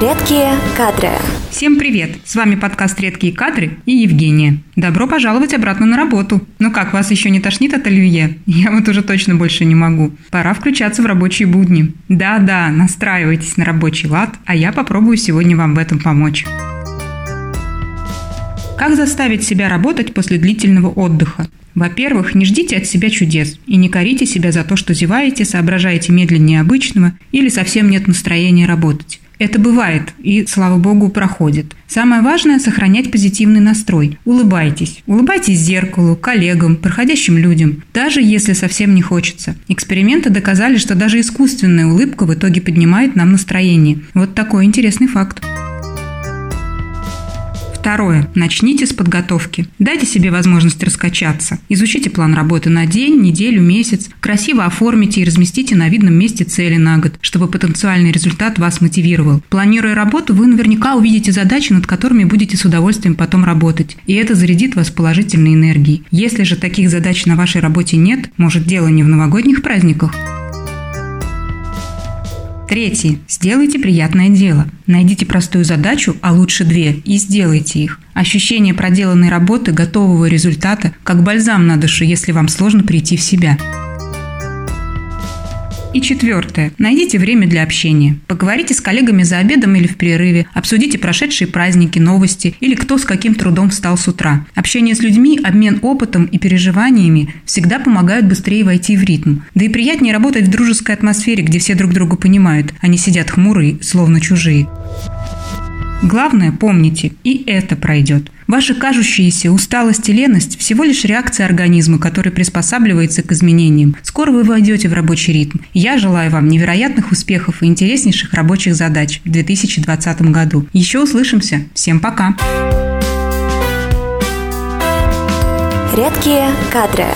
Редкие кадры. Всем привет! С вами подкаст «Редкие кадры» и Евгения. Добро пожаловать обратно на работу. Ну как, вас еще не тошнит от оливье? Я вот уже точно больше не могу. Пора включаться в рабочие будни. Да-да, настраивайтесь на рабочий лад, а я попробую сегодня вам в этом помочь. Как заставить себя работать после длительного отдыха? Во-первых, не ждите от себя чудес и не корите себя за то, что зеваете, соображаете медленнее обычного или совсем нет настроения работать. Это бывает и, слава богу, проходит. Самое важное – сохранять позитивный настрой. Улыбайтесь. Улыбайтесь зеркалу, коллегам, проходящим людям, даже если совсем не хочется. Эксперименты доказали, что даже искусственная улыбка в итоге поднимает нам настроение. Вот такой интересный факт. Второе. Начните с подготовки. Дайте себе возможность раскачаться. Изучите план работы на день, неделю, месяц. Красиво оформите и разместите на видном месте цели на год, чтобы потенциальный результат вас мотивировал. Планируя работу, вы наверняка увидите задачи, над которыми будете с удовольствием потом работать. И это зарядит вас положительной энергией. Если же таких задач на вашей работе нет, может дело не в новогодних праздниках? Третье. Сделайте приятное дело. Найдите простую задачу, а лучше две, и сделайте их. Ощущение проделанной работы, готового результата, как бальзам на душу, если вам сложно прийти в себя. И четвертое. Найдите время для общения. Поговорите с коллегами за обедом или в перерыве. Обсудите прошедшие праздники, новости или кто с каким трудом встал с утра. Общение с людьми, обмен опытом и переживаниями всегда помогают быстрее войти в ритм. Да и приятнее работать в дружеской атмосфере, где все друг друга понимают, а не сидят хмурые, словно чужие. Главное, помните, и это пройдет. Ваша кажущаяся усталость и леность – всего лишь реакция организма, который приспосабливается к изменениям. Скоро вы войдете в рабочий ритм. Я желаю вам невероятных успехов и интереснейших рабочих задач в 2020 году. Еще услышимся. Всем пока! Редкие кадры.